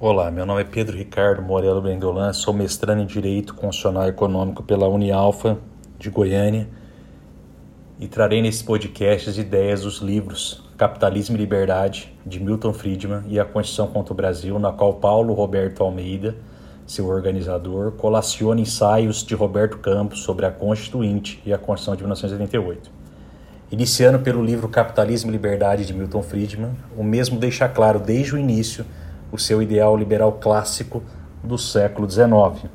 Olá, meu nome é Pedro Ricardo Morelo Brendolan, sou mestrando em Direito Constitucional e Econômico pela Unialfa de Goiânia e trarei nesse podcast as ideias dos livros Capitalismo e Liberdade, de Milton Friedman e A Constituição contra o Brasil, na qual Paulo Roberto Almeida, seu organizador, colaciona ensaios de Roberto Campos sobre a Constituinte e a Constituição de 1988. Iniciando pelo livro Capitalismo e Liberdade, de Milton Friedman, o mesmo deixa claro desde o início o seu ideal liberal clássico do século XIX.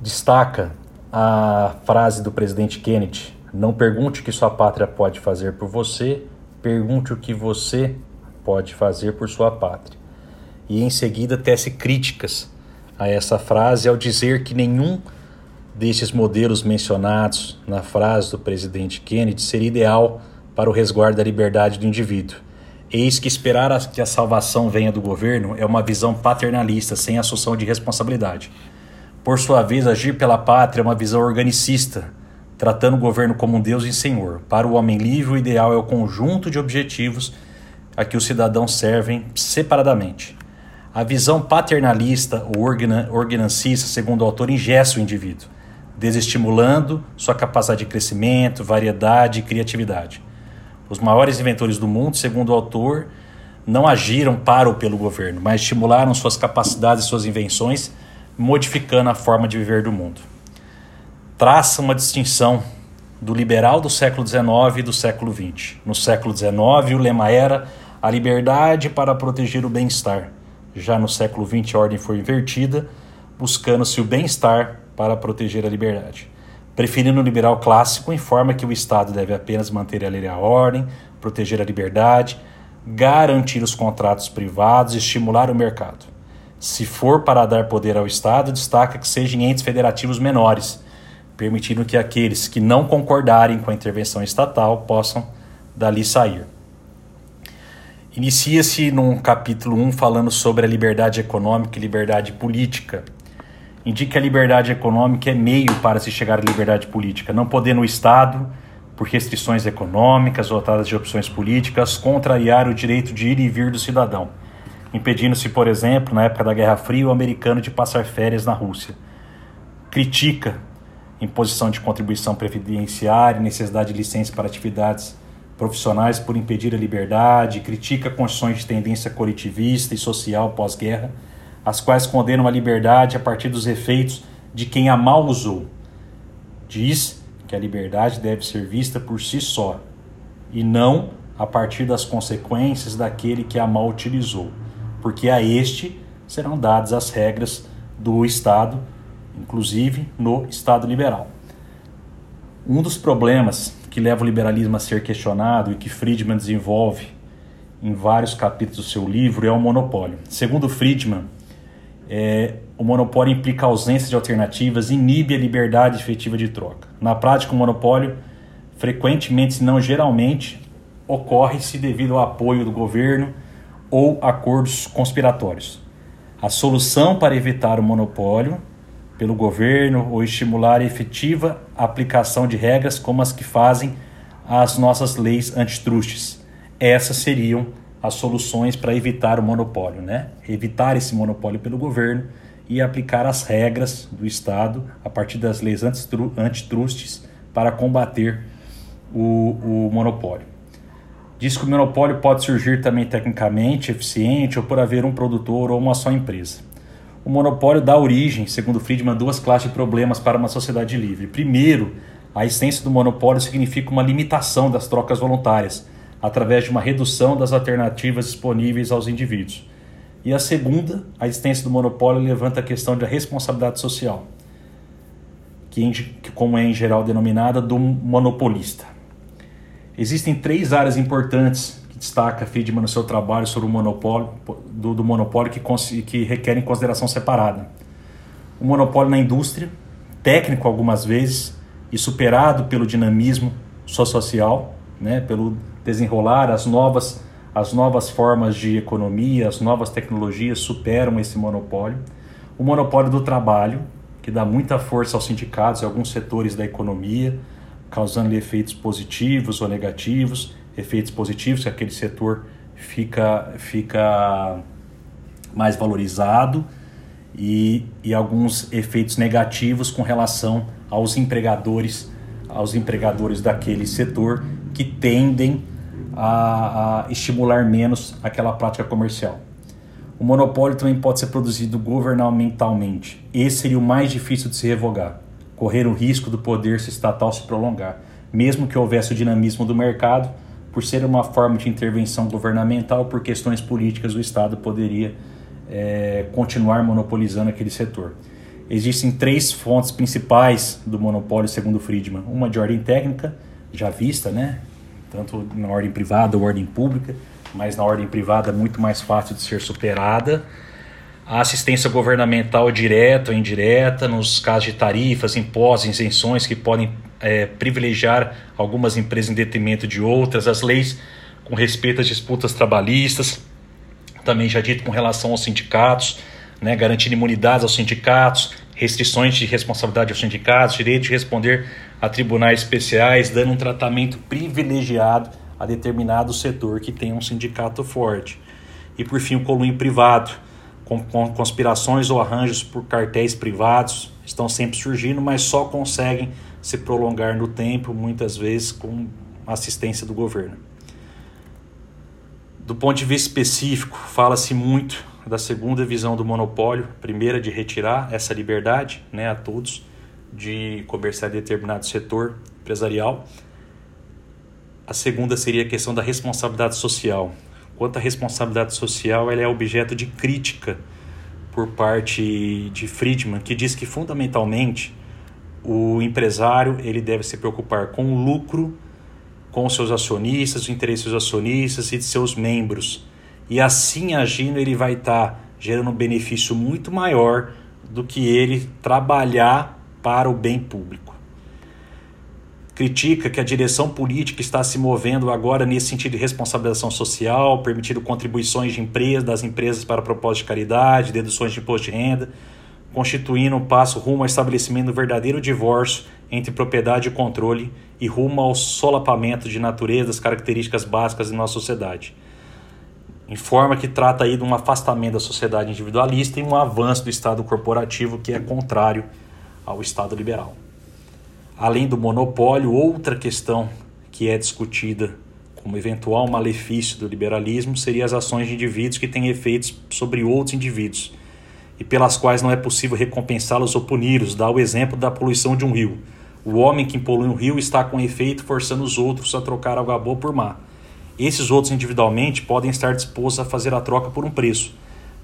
Destaca a frase do presidente Kennedy: Não pergunte o que sua pátria pode fazer por você, pergunte o que você pode fazer por sua pátria. E em seguida tece críticas a essa frase ao dizer que nenhum desses modelos mencionados na frase do presidente Kennedy seria ideal para o resguardo da liberdade do indivíduo Eis que esperar que a salvação venha do governo é uma visão paternalista, sem assunção de responsabilidade. Por sua vez, agir pela pátria é uma visão organicista, tratando o governo como um Deus e Senhor. Para o homem livre, o ideal é o conjunto de objetivos a que os cidadãos servem separadamente. A visão paternalista ou organancista, segundo o autor, ingessa o indivíduo, desestimulando sua capacidade de crescimento, variedade e criatividade. Os maiores inventores do mundo, segundo o autor, não agiram para ou pelo governo, mas estimularam suas capacidades e suas invenções, modificando a forma de viver do mundo. Traça uma distinção do liberal do século XIX e do século XX. No século XIX, o lema era a liberdade para proteger o bem-estar. Já no século XX, a ordem foi invertida, buscando-se o bem-estar para proteger a liberdade. Preferindo o liberal clássico, informa que o Estado deve apenas manter a lei e a ordem, proteger a liberdade, garantir os contratos privados e estimular o mercado. Se for para dar poder ao Estado, destaca que sejam entes federativos menores, permitindo que aqueles que não concordarem com a intervenção estatal possam dali sair. Inicia-se num capítulo 1 falando sobre a liberdade econômica e liberdade política indica que a liberdade econômica é meio para se chegar à liberdade política, não podendo o Estado, por restrições econômicas dotadas de opções políticas, contrariar o direito de ir e vir do cidadão, impedindo-se, por exemplo, na época da Guerra Fria, o americano de passar férias na Rússia. Critica imposição de contribuição previdenciária, necessidade de licença para atividades profissionais por impedir a liberdade, critica condições de tendência coletivista e social pós-guerra as quais condenam a liberdade a partir dos efeitos de quem a mal usou. Diz que a liberdade deve ser vista por si só e não a partir das consequências daquele que a mal utilizou, porque a este serão dadas as regras do Estado, inclusive no Estado liberal. Um dos problemas que leva o liberalismo a ser questionado e que Friedman desenvolve em vários capítulos do seu livro é o monopólio. Segundo Friedman, é, o monopólio implica ausência de alternativas, inibe a liberdade efetiva de troca. Na prática, o monopólio, frequentemente, se não geralmente, ocorre-se devido ao apoio do governo ou acordos conspiratórios. A solução para evitar o monopólio pelo governo ou estimular a efetiva aplicação de regras como as que fazem as nossas leis antitrustes. Essas seriam as soluções para evitar o monopólio, né? Evitar esse monopólio pelo governo e aplicar as regras do Estado a partir das leis antitrustes para combater o, o monopólio. Diz que o monopólio pode surgir também tecnicamente eficiente ou por haver um produtor ou uma só empresa. O monopólio dá origem, segundo Friedman, a duas classes de problemas para uma sociedade livre. Primeiro, a existência do monopólio significa uma limitação das trocas voluntárias através de uma redução das alternativas disponíveis aos indivíduos. E a segunda, a existência do monopólio levanta a questão da responsabilidade social, que, como é em geral denominada, do monopolista. Existem três áreas importantes que destaca Friedman no seu trabalho sobre o monopólio, do, do monopólio que, que requerem consideração separada. O monopólio na indústria, técnico algumas vezes, e superado pelo dinamismo social, né, pelo desenrolar as novas as novas formas de economia, as novas tecnologias superam esse monopólio. O monopólio do trabalho, que dá muita força aos sindicatos e alguns setores da economia, causando efeitos positivos ou negativos. Efeitos positivos, que aquele setor fica, fica mais valorizado e, e alguns efeitos negativos com relação aos empregadores, aos empregadores daquele setor que tendem a, a estimular menos aquela prática comercial. O monopólio também pode ser produzido governamentalmente. Esse seria o mais difícil de se revogar, correr o risco do poder estatal se prolongar, mesmo que houvesse o dinamismo do mercado, por ser uma forma de intervenção governamental, por questões políticas, o Estado poderia é, continuar monopolizando aquele setor. Existem três fontes principais do monopólio, segundo Friedman: uma de ordem técnica, já vista, né? tanto na ordem privada ou ordem pública, mas na ordem privada é muito mais fácil de ser superada. A assistência governamental direta ou indireta, nos casos de tarifas, impostos, isenções que podem é, privilegiar algumas empresas em detrimento de outras, as leis com respeito às disputas trabalhistas, também já dito com relação aos sindicatos, né, garantindo imunidades aos sindicatos, restrições de responsabilidade aos sindicatos, direito de responder a tribunais especiais, dando um tratamento privilegiado a determinado setor que tem um sindicato forte. E por fim, o colunho privado, com, conspirações ou arranjos por cartéis privados, estão sempre surgindo, mas só conseguem se prolongar no tempo, muitas vezes com assistência do governo. Do ponto de vista específico, fala-se muito da segunda visão do monopólio, primeira de retirar essa liberdade né, a todos de comerciar determinado setor empresarial. A segunda seria a questão da responsabilidade social. Quanto à responsabilidade social, ela é objeto de crítica por parte de Friedman, que diz que fundamentalmente o empresário ele deve se preocupar com o lucro, com seus acionistas, os interesses dos acionistas e de seus membros. E assim agindo, ele vai estar tá gerando um benefício muito maior do que ele trabalhar para o bem público critica que a direção política está se movendo agora nesse sentido de responsabilização social, permitindo contribuições de empresas, das empresas para propósito de caridade, deduções de imposto de renda, constituindo um passo rumo ao estabelecimento do verdadeiro divórcio entre propriedade e controle e rumo ao solapamento de natureza das características básicas de nossa sociedade. Informa que trata aí de um afastamento da sociedade individualista e um avanço do Estado corporativo que é contrário ao Estado liberal. Além do monopólio, outra questão que é discutida como eventual malefício do liberalismo seria as ações de indivíduos que têm efeitos sobre outros indivíduos e pelas quais não é possível recompensá-los ou puni-los. Dá o exemplo da poluição de um rio. O homem que polui um rio está com efeito forçando os outros a trocar água boa por má. Esses outros individualmente podem estar dispostos a fazer a troca por um preço,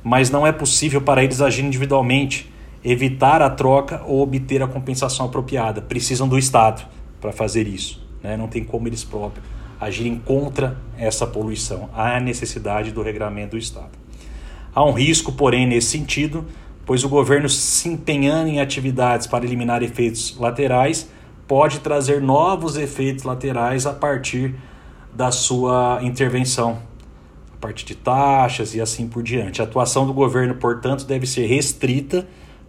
mas não é possível para eles agir individualmente evitar a troca ou obter a compensação apropriada. Precisam do Estado para fazer isso. Né? Não tem como eles próprios agirem contra essa poluição. Há necessidade do regramento do Estado. Há um risco, porém, nesse sentido, pois o governo se empenhando em atividades para eliminar efeitos laterais pode trazer novos efeitos laterais a partir da sua intervenção, a partir de taxas e assim por diante. A atuação do governo, portanto, deve ser restrita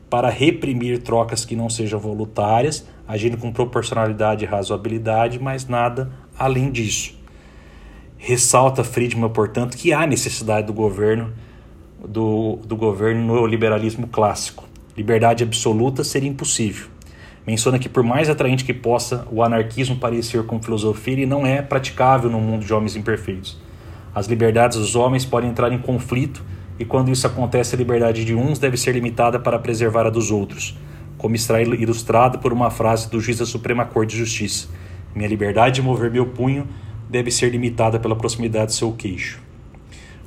para reprimir trocas que não sejam voluntárias, agindo com proporcionalidade e razoabilidade, mas nada além disso. Ressalta Friedman, portanto, que há necessidade do governo do, do governo no liberalismo clássico. Liberdade absoluta seria impossível. Menciona que por mais atraente que possa o anarquismo parecer como filosofia, ele não é praticável no mundo de homens imperfeitos. As liberdades dos homens podem entrar em conflito e quando isso acontece, a liberdade de uns deve ser limitada para preservar a dos outros, como está ilustrado por uma frase do juiz da Suprema Corte de Justiça: Minha liberdade de mover meu punho deve ser limitada pela proximidade do seu queixo.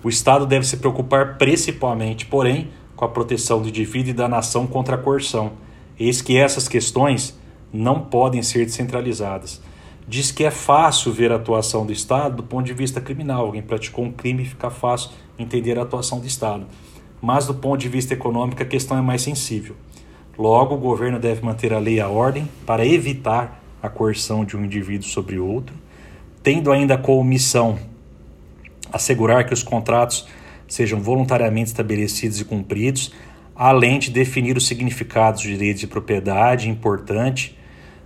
O Estado deve se preocupar principalmente, porém, com a proteção do indivíduo e da nação contra a coerção. Eis que essas questões não podem ser descentralizadas. Diz que é fácil ver a atuação do Estado do ponto de vista criminal. Alguém praticou um crime fica fácil entender a atuação do Estado. Mas do ponto de vista econômico, a questão é mais sensível. Logo, o governo deve manter a lei e a ordem para evitar a coerção de um indivíduo sobre outro, tendo ainda como missão assegurar que os contratos sejam voluntariamente estabelecidos e cumpridos, além de definir os significados de direitos de propriedade importante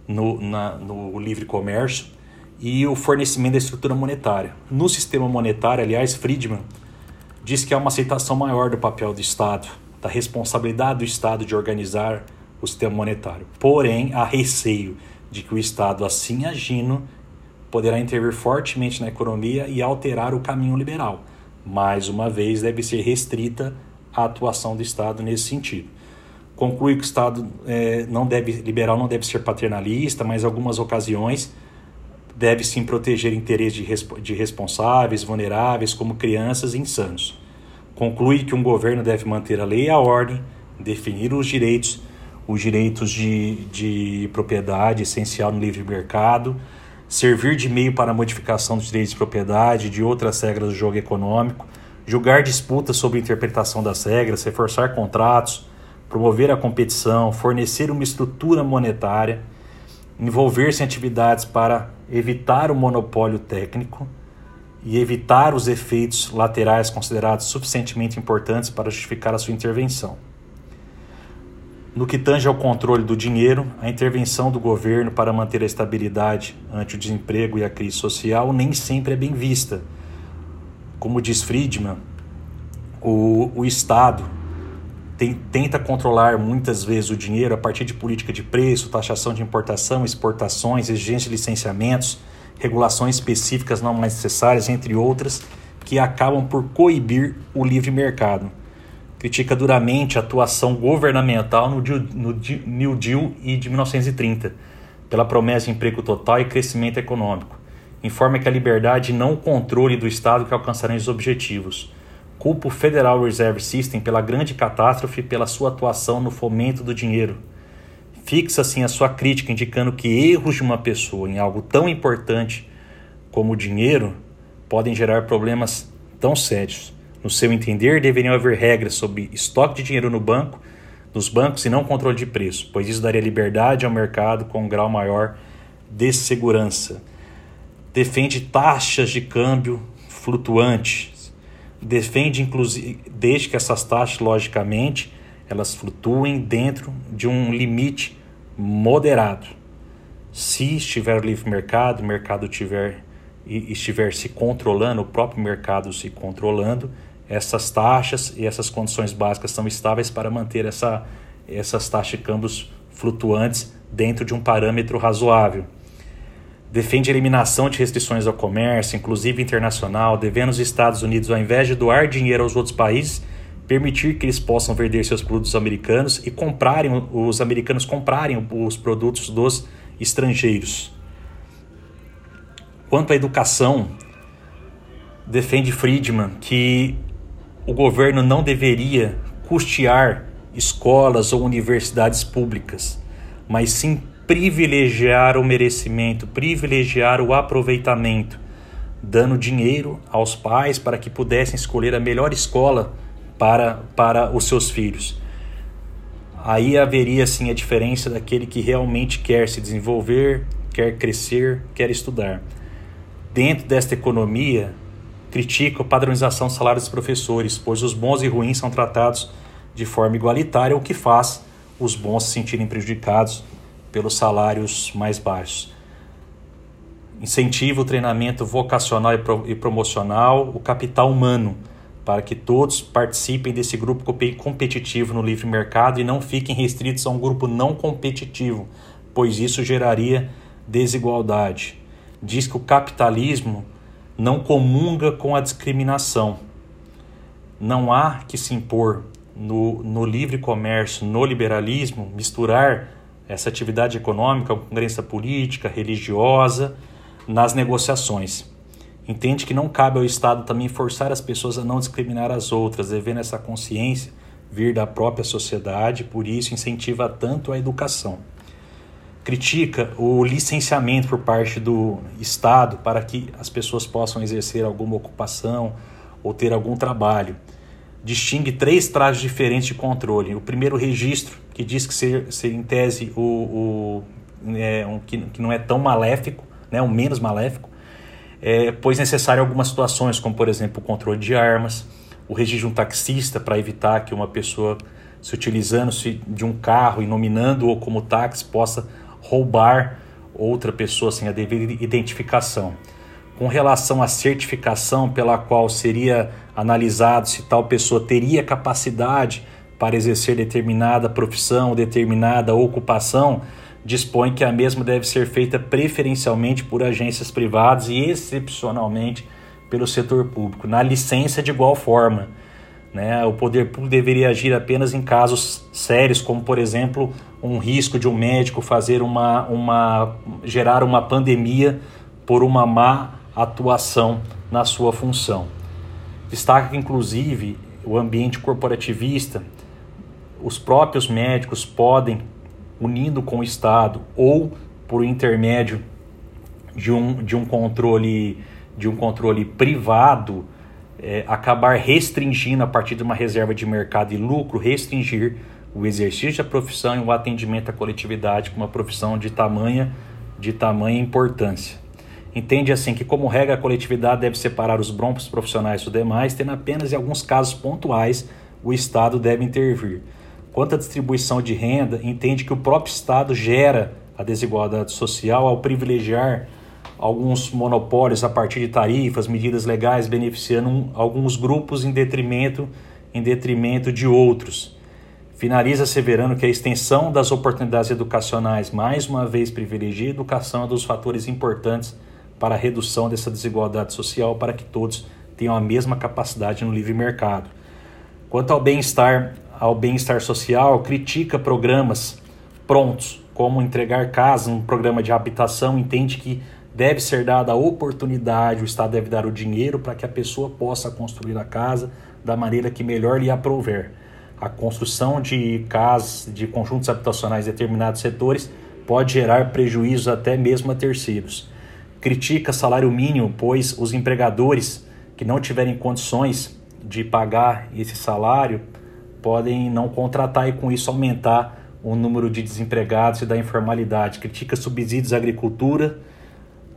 no, na, no livre comércio e o fornecimento da estrutura monetária. No sistema monetário, aliás, Friedman diz que há uma aceitação maior do papel do Estado, da responsabilidade do Estado de organizar o sistema monetário. Porém, há receio de que o Estado, assim agindo, poderá intervir fortemente na economia e alterar o caminho liberal. Mais uma vez, deve ser restrita a atuação do Estado nesse sentido. Conclui que o Estado é, não deve, liberal não deve ser paternalista, mas em algumas ocasiões deve sim proteger interesses de, de responsáveis, vulneráveis, como crianças e insanos. Conclui que um governo deve manter a lei e a ordem, definir os direitos, os direitos de, de propriedade essencial no livre mercado, servir de meio para a modificação dos direitos de propriedade e de outras regras do jogo econômico, julgar disputas sobre interpretação das regras, reforçar contratos, promover a competição, fornecer uma estrutura monetária, envolver-se em atividades para evitar o monopólio técnico e evitar os efeitos laterais considerados suficientemente importantes para justificar a sua intervenção. No que tange ao controle do dinheiro, a intervenção do governo para manter a estabilidade ante o desemprego e a crise social nem sempre é bem vista. Como diz Friedman, o, o Estado tem, tenta controlar muitas vezes o dinheiro a partir de política de preço, taxação de importação, exportações, exigência de licenciamentos, regulações específicas não mais necessárias, entre outras, que acabam por coibir o livre mercado. Critica duramente a atuação governamental no, no New Deal e de 1930, pela promessa de emprego total e crescimento econômico. Informa que a liberdade não o controle do Estado que alcançarão os objetivos culpa o Federal Reserve System pela grande catástrofe pela sua atuação no fomento do dinheiro. Fixa assim a sua crítica indicando que erros de uma pessoa em algo tão importante como o dinheiro podem gerar problemas tão sérios. No seu entender, deveriam haver regras sobre estoque de dinheiro no banco, nos bancos e não controle de preço, pois isso daria liberdade ao mercado com um grau maior de segurança. Defende taxas de câmbio flutuante, defende inclusive desde que essas taxas logicamente elas flutuem dentro de um limite moderado. Se estiver livre mercado, o mercado tiver e estiver se controlando, o próprio mercado se controlando, essas taxas e essas condições básicas são estáveis para manter essa, essas taxas de câmbios flutuantes dentro de um parâmetro razoável defende a eliminação de restrições ao comércio, inclusive internacional, devendo os Estados Unidos, ao invés de doar dinheiro aos outros países, permitir que eles possam vender seus produtos americanos e comprarem os americanos comprarem os produtos dos estrangeiros. Quanto à educação, defende Friedman que o governo não deveria custear escolas ou universidades públicas, mas sim privilegiar o merecimento, privilegiar o aproveitamento, dando dinheiro aos pais para que pudessem escolher a melhor escola para, para os seus filhos. Aí haveria sim a diferença daquele que realmente quer se desenvolver, quer crescer, quer estudar. Dentro desta economia, critica a padronização dos salários dos professores, pois os bons e ruins são tratados de forma igualitária, o que faz os bons se sentirem prejudicados pelos salários mais baixos. Incentiva o treinamento vocacional e promocional, o capital humano, para que todos participem desse grupo competitivo no livre mercado e não fiquem restritos a um grupo não competitivo, pois isso geraria desigualdade. Diz que o capitalismo não comunga com a discriminação. Não há que se impor no, no livre comércio, no liberalismo, misturar essa atividade econômica crença política, religiosa, nas negociações. Entende que não cabe ao Estado também forçar as pessoas a não discriminar as outras, devendo essa consciência vir da própria sociedade, por isso incentiva tanto a educação. Critica o licenciamento por parte do Estado para que as pessoas possam exercer alguma ocupação ou ter algum trabalho distingue três trajes diferentes de controle. O primeiro registro, que diz que ser, ser em tese o, o é, um, que, que não é tão maléfico, né, o menos maléfico, é, pois necessário algumas situações, como por exemplo o controle de armas, o registro de um taxista para evitar que uma pessoa se utilizando-se de um carro e nominando-o como táxi possa roubar outra pessoa sem a devida identificação com relação à certificação pela qual seria analisado se tal pessoa teria capacidade para exercer determinada profissão, determinada ocupação, dispõe que a mesma deve ser feita preferencialmente por agências privadas e excepcionalmente pelo setor público, na licença de igual forma. Né? O poder público deveria agir apenas em casos sérios, como por exemplo um risco de um médico fazer uma, uma gerar uma pandemia por uma má atuação na sua função. Destaca que inclusive o ambiente corporativista, os próprios médicos podem, unindo com o Estado ou por intermédio de um, de um controle de um controle privado é, acabar restringindo a partir de uma reserva de mercado e lucro, restringir o exercício da profissão e o atendimento à coletividade com uma profissão de tamanha, de tamanha importância. Entende assim que, como regra, a coletividade deve separar os broncos profissionais dos demais, tendo apenas em alguns casos pontuais o Estado deve intervir. Quanto à distribuição de renda, entende que o próprio Estado gera a desigualdade social ao privilegiar alguns monopólios a partir de tarifas, medidas legais beneficiando alguns grupos em detrimento, em detrimento de outros. Finaliza asseverando que a extensão das oportunidades educacionais mais uma vez privilegia a educação é um dos fatores importantes para a redução dessa desigualdade social para que todos tenham a mesma capacidade no livre mercado. Quanto ao bem-estar, ao bem-estar social, critica programas prontos, como entregar casa, um programa de habitação, entende que deve ser dada a oportunidade, o Estado deve dar o dinheiro para que a pessoa possa construir a casa da maneira que melhor lhe aprouver. A construção de casas, de conjuntos habitacionais em determinados setores pode gerar prejuízos até mesmo a terceiros. Critica salário mínimo, pois os empregadores que não tiverem condições de pagar esse salário podem não contratar e com isso aumentar o número de desempregados e da informalidade. Critica subsídios à agricultura,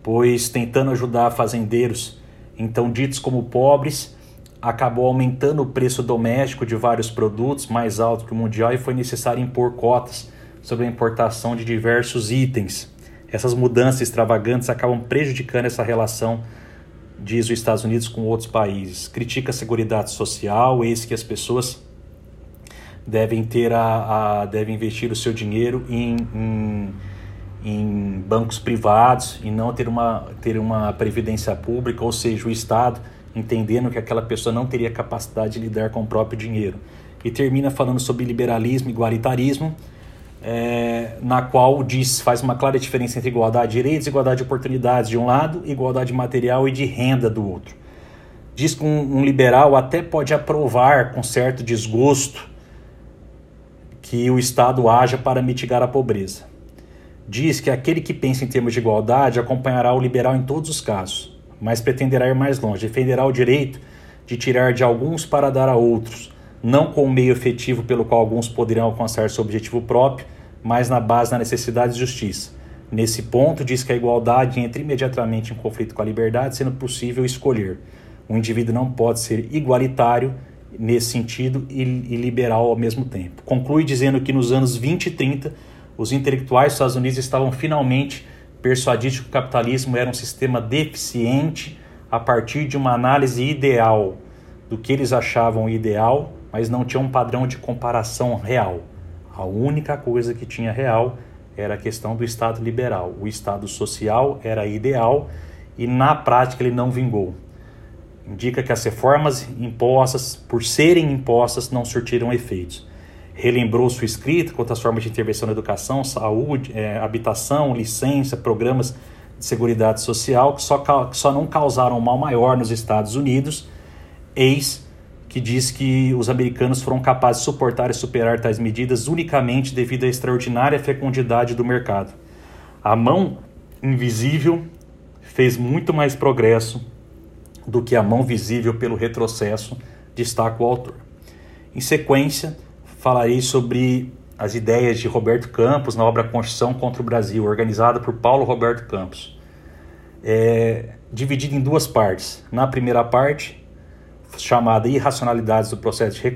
pois tentando ajudar fazendeiros, então ditos como pobres, acabou aumentando o preço doméstico de vários produtos mais alto que o mundial e foi necessário impor cotas sobre a importação de diversos itens. Essas mudanças extravagantes acabam prejudicando essa relação, diz os Estados Unidos, com outros países. Critica a segurança social, eis que as pessoas devem ter a, a devem investir o seu dinheiro em, em em bancos privados e não ter uma, ter uma previdência pública, ou seja, o Estado entendendo que aquela pessoa não teria capacidade de lidar com o próprio dinheiro. E termina falando sobre liberalismo igualitarismo, é, na qual diz, faz uma clara diferença entre igualdade de direitos igualdade de oportunidades de um lado, igualdade material e de renda do outro. Diz que um, um liberal até pode aprovar com certo desgosto que o Estado haja para mitigar a pobreza diz que aquele que pensa em termos de igualdade acompanhará o liberal em todos os casos, mas pretenderá ir mais longe, defenderá o direito de tirar de alguns para dar a outros, não com o meio efetivo pelo qual alguns poderão alcançar seu objetivo próprio, mas na base da necessidade de justiça. Nesse ponto, diz que a igualdade entra imediatamente em conflito com a liberdade, sendo possível escolher. O indivíduo não pode ser igualitário nesse sentido e liberal ao mesmo tempo. Conclui dizendo que nos anos 20 e 30 os intelectuais dos Estados Unidos estavam finalmente persuadidos que o capitalismo era um sistema deficiente a partir de uma análise ideal do que eles achavam ideal, mas não tinha um padrão de comparação real. A única coisa que tinha real era a questão do Estado liberal. O Estado social era ideal e na prática ele não vingou. Indica que as reformas impostas, por serem impostas, não surtiram efeitos relembrou sua escrita quanto às formas de intervenção na educação, saúde, é, habitação, licença, programas de segurança social que só, que só não causaram mal maior nos Estados Unidos, eis que diz que os americanos foram capazes de suportar e superar tais medidas unicamente devido à extraordinária fecundidade do mercado. A mão invisível fez muito mais progresso do que a mão visível pelo retrocesso, destaca o autor. Em sequência, falarei sobre as ideias de Roberto Campos na obra Constituição contra o Brasil, organizada por Paulo Roberto Campos. É, dividida em duas partes. Na primeira parte, chamada Irracionalidades do Processo de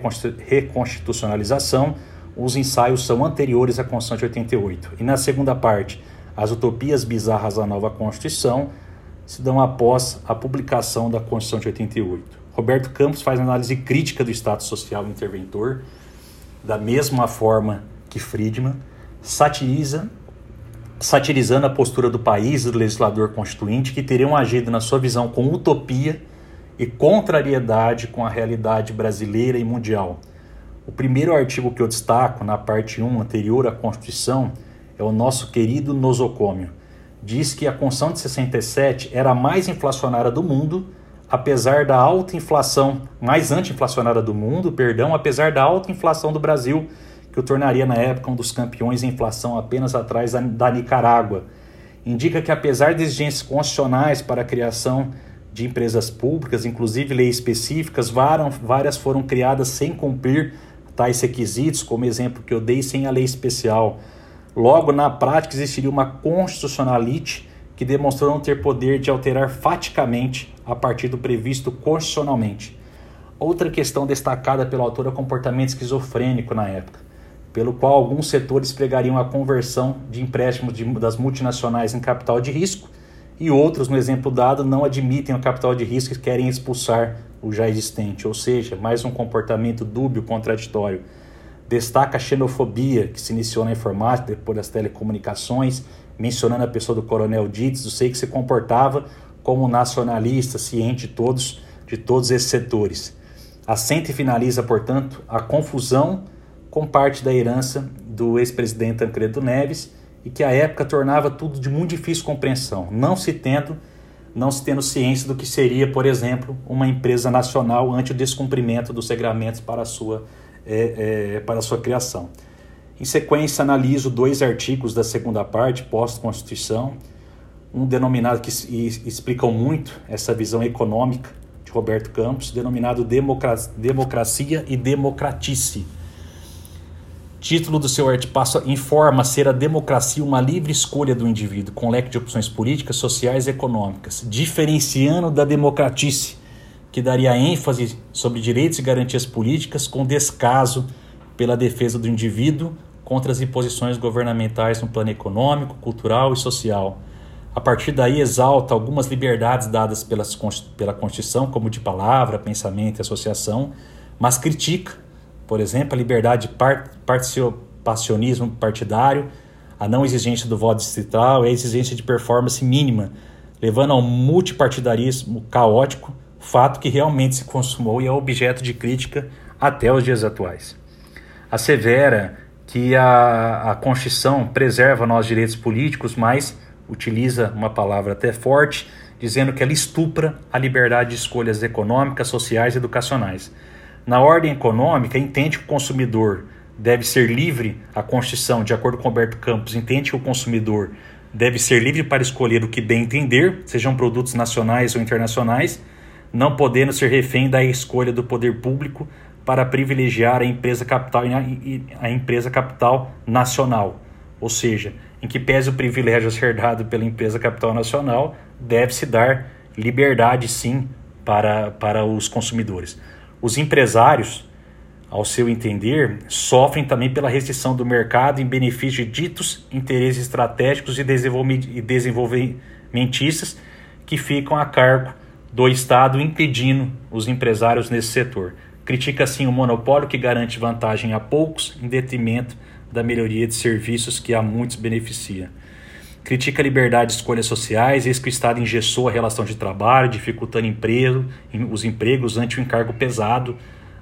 Reconstitucionalização, os ensaios são anteriores à Constituição de 88. E na segunda parte, As Utopias Bizarras da Nova Constituição, se dão após a publicação da Constituição de 88. Roberto Campos faz análise crítica do Estado social interventor, da mesma forma que Friedman, satiriza, satirizando a postura do país e do legislador constituinte, que teriam agido, na sua visão, com utopia e contrariedade com a realidade brasileira e mundial. O primeiro artigo que eu destaco, na parte 1 anterior à Constituição, é o nosso querido nosocômio. Diz que a Constituição de 67 era a mais inflacionária do mundo, apesar da alta inflação, mais anti-inflacionária do mundo, perdão, apesar da alta inflação do Brasil, que o tornaria na época um dos campeões em inflação apenas atrás da, Nicarágua. Indica que apesar de exigências constitucionais para a criação de empresas públicas, inclusive leis específicas, várias foram criadas sem cumprir tais requisitos, como exemplo que eu dei, sem a lei especial. Logo, na prática, existiria uma constitucionalite que demonstrou não ter poder de alterar faticamente a partir do previsto constitucionalmente. Outra questão destacada pelo autor é o comportamento esquizofrênico na época, pelo qual alguns setores pregariam a conversão de empréstimos de, das multinacionais em capital de risco e outros, no exemplo dado, não admitem o capital de risco e querem expulsar o já existente, ou seja, mais um comportamento dúbio, contraditório. Destaca a xenofobia que se iniciou na informática, depois das telecomunicações, mencionando a pessoa do coronel Dietz, eu sei que se comportava como nacionalista, ciente de todos, de todos esses setores. Assenta e finaliza, portanto, a confusão com parte da herança do ex-presidente Tancredo Neves e que à época tornava tudo de muito difícil compreensão, não se tendo não se tendo ciência do que seria, por exemplo, uma empresa nacional ante o descumprimento dos regramentos para a sua, é, é, para sua criação. Em sequência, analiso dois artigos da segunda parte, pós-Constituição, um denominado que explicam muito essa visão econômica de Roberto Campos, denominado Democracia e Democratice Título do seu artigo informa ser a democracia uma livre escolha do indivíduo, com leque de opções políticas, sociais e econômicas, diferenciando da democratice, que daria ênfase sobre direitos e garantias políticas com descaso pela defesa do indivíduo contra as imposições governamentais no plano econômico, cultural e social. A partir daí, exalta algumas liberdades dadas pela Constituição, como de palavra, pensamento e associação, mas critica por exemplo, a liberdade de participacionismo partidário, a não exigência do voto distrital e a exigência de performance mínima, levando ao multipartidarismo caótico, fato que realmente se consumou e é objeto de crítica até os dias atuais. Assevera que a, a Constituição preserva nossos direitos políticos, mas utiliza uma palavra até forte, dizendo que ela estupra a liberdade de escolhas econômicas, sociais e educacionais na ordem econômica, entende que o consumidor deve ser livre, a Constituição, de acordo com Roberto Campos, entende que o consumidor deve ser livre para escolher o que bem entender, sejam produtos nacionais ou internacionais, não podendo ser refém da escolha do poder público para privilegiar a empresa capital e a empresa capital nacional. Ou seja, em que pese o privilégio a ser dado pela empresa capital nacional, deve-se dar liberdade sim para, para os consumidores. Os empresários, ao seu entender, sofrem também pela restrição do mercado em benefício de ditos interesses estratégicos e desenvolvimentistas que ficam a cargo do Estado, impedindo os empresários nesse setor. Critica, assim, o monopólio que garante vantagem a poucos em detrimento da melhoria de serviços que a muitos beneficia. Critica a liberdade de escolhas sociais, eis que o Estado engessou a relação de trabalho, dificultando emprego, os empregos ante o encargo pesado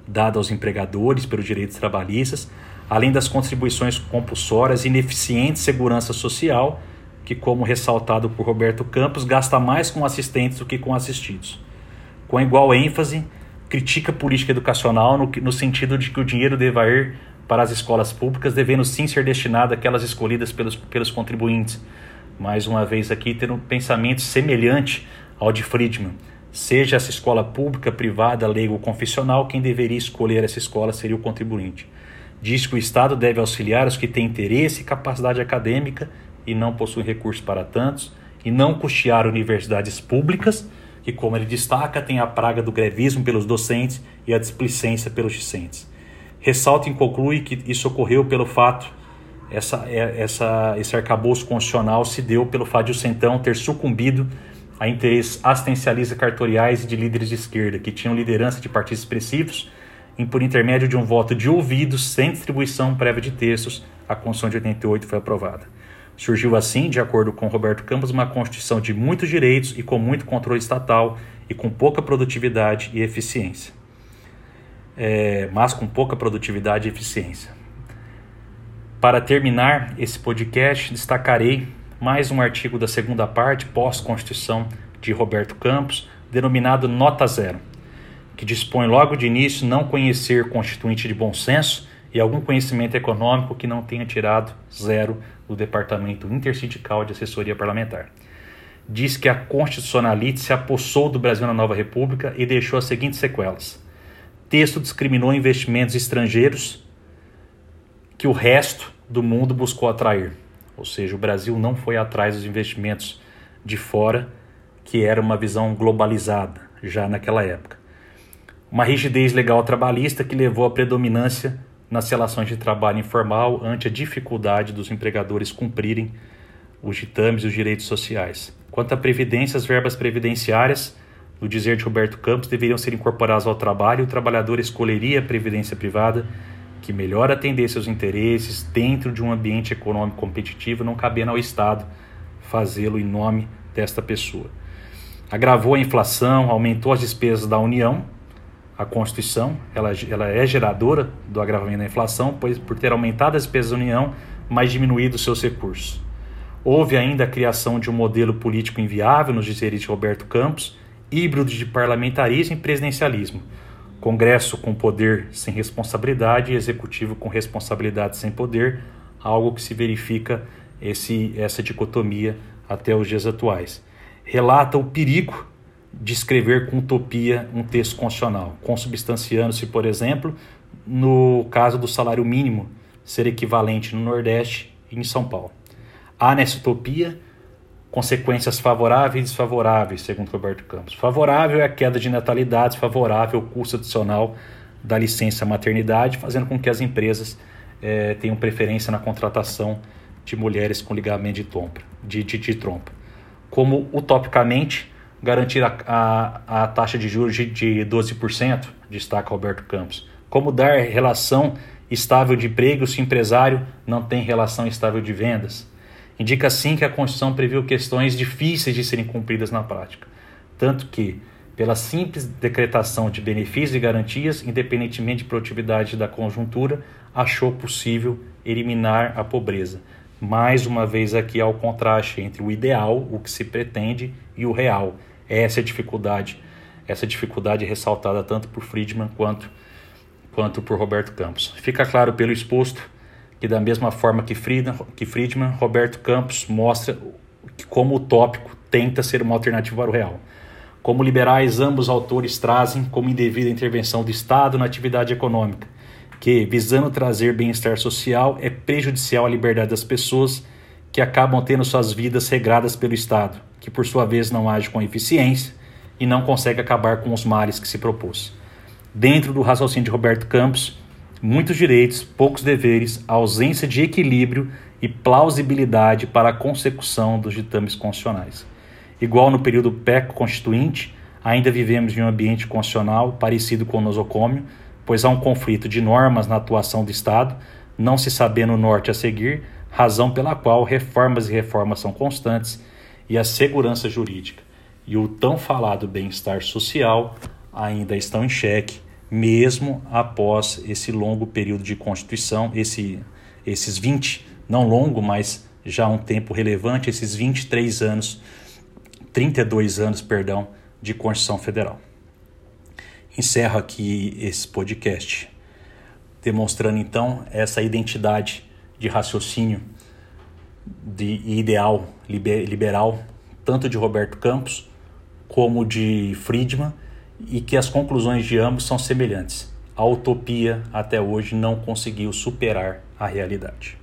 dado aos empregadores pelos direitos trabalhistas, além das contribuições compulsórias e ineficiente segurança social, que, como ressaltado por Roberto Campos, gasta mais com assistentes do que com assistidos. Com igual ênfase, critica a política educacional no, no sentido de que o dinheiro deva ir para as escolas públicas, devendo sim ser destinado àquelas escolhidas pelos, pelos contribuintes, mais uma vez aqui, ter um pensamento semelhante ao de Friedman. Seja essa escola pública, privada, leiga ou confessional, quem deveria escolher essa escola seria o contribuinte. Diz que o Estado deve auxiliar os que têm interesse e capacidade acadêmica e não possuem recursos para tantos, e não custear universidades públicas, que, como ele destaca, tem a praga do grevismo pelos docentes e a displicência pelos discentes. Ressalta e conclui que isso ocorreu pelo fato essa, é, essa, esse arcabouço constitucional se deu pelo fato de o Centrão ter sucumbido a interesses assistencialistas cartoriais e de líderes de esquerda, que tinham liderança de partidos expressivos, e por intermédio de um voto de ouvidos, sem distribuição prévia de textos, a Constituição de 88 foi aprovada. Surgiu assim, de acordo com Roberto Campos, uma Constituição de muitos direitos e com muito controle estatal e com pouca produtividade e eficiência. É, mas com pouca produtividade e eficiência. Para terminar esse podcast, destacarei mais um artigo da segunda parte, pós-Constituição, de Roberto Campos, denominado Nota Zero, que dispõe logo de início não conhecer constituinte de bom senso e algum conhecimento econômico que não tenha tirado zero do Departamento Intersindical de Assessoria Parlamentar. Diz que a constitucionalite se apossou do Brasil na nova República e deixou as seguintes sequelas. Texto discriminou investimentos estrangeiros que o resto do mundo buscou atrair ou seja, o Brasil não foi atrás dos investimentos de fora, que era uma visão globalizada já naquela época. Uma rigidez legal trabalhista que levou à predominância nas relações de trabalho informal ante a dificuldade dos empregadores cumprirem os ditames e os direitos sociais. Quanto à previdência, as verbas previdenciárias, no dizer de Roberto Campos, deveriam ser incorporadas ao trabalho e o trabalhador escolheria a previdência privada que melhor atender seus interesses dentro de um ambiente econômico competitivo, não cabendo ao Estado fazê-lo em nome desta pessoa. Agravou a inflação, aumentou as despesas da União, a Constituição, ela, ela é geradora do agravamento da inflação, pois por ter aumentado as despesas da União, mas diminuído seus recursos. Houve ainda a criação de um modelo político inviável nos dizeres de Roberto Campos, híbrido de parlamentarismo e presidencialismo, Congresso com poder sem responsabilidade e executivo com responsabilidade sem poder, algo que se verifica esse, essa dicotomia até os dias atuais. Relata o perigo de escrever com utopia um texto constitucional, consubstanciando-se, por exemplo, no caso do salário mínimo ser equivalente no Nordeste e em São Paulo. Há nessa utopia consequências favoráveis e desfavoráveis, segundo Roberto Campos. Favorável é a queda de natalidade, favorável o custo adicional da licença maternidade, fazendo com que as empresas é, tenham preferência na contratação de mulheres com ligamento de trompa. De, de, de trompa. Como, utopicamente, garantir a, a, a taxa de juros de, de 12%, destaca Roberto Campos. Como dar relação estável de emprego se o empresário não tem relação estável de vendas Indica sim que a Constituição previu questões difíceis de serem cumpridas na prática, tanto que, pela simples decretação de benefícios e garantias, independentemente de produtividade da conjuntura, achou possível eliminar a pobreza. Mais uma vez aqui há o contraste entre o ideal, o que se pretende, e o real. Essa é a dificuldade, essa dificuldade é ressaltada tanto por Friedman quanto, quanto por Roberto Campos. Fica claro pelo exposto que da mesma forma que Friedman, que Friedman Roberto Campos mostra que como o tópico tenta ser uma alternativa para o real. Como liberais, ambos autores trazem como indevida intervenção do Estado na atividade econômica, que, visando trazer bem-estar social, é prejudicial à liberdade das pessoas que acabam tendo suas vidas regradas pelo Estado, que por sua vez não age com eficiência e não consegue acabar com os males que se propôs. Dentro do raciocínio de Roberto Campos, muitos direitos, poucos deveres, ausência de equilíbrio e plausibilidade para a consecução dos ditames constitucionais. Igual no período pré-constituinte, ainda vivemos em um ambiente constitucional parecido com o nosocômio, pois há um conflito de normas na atuação do Estado, não se sabendo o norte a seguir, razão pela qual reformas e reformas são constantes e a segurança jurídica e o tão falado bem-estar social ainda estão em xeque mesmo após esse longo período de constituição, esse, esses 20, não longo, mas já um tempo relevante, esses 23 anos, 32 anos, perdão, de Constituição Federal. Encerro aqui esse podcast, demonstrando então essa identidade de raciocínio de ideal liberal, tanto de Roberto Campos como de Friedman e que as conclusões de ambos são semelhantes. A utopia até hoje não conseguiu superar a realidade.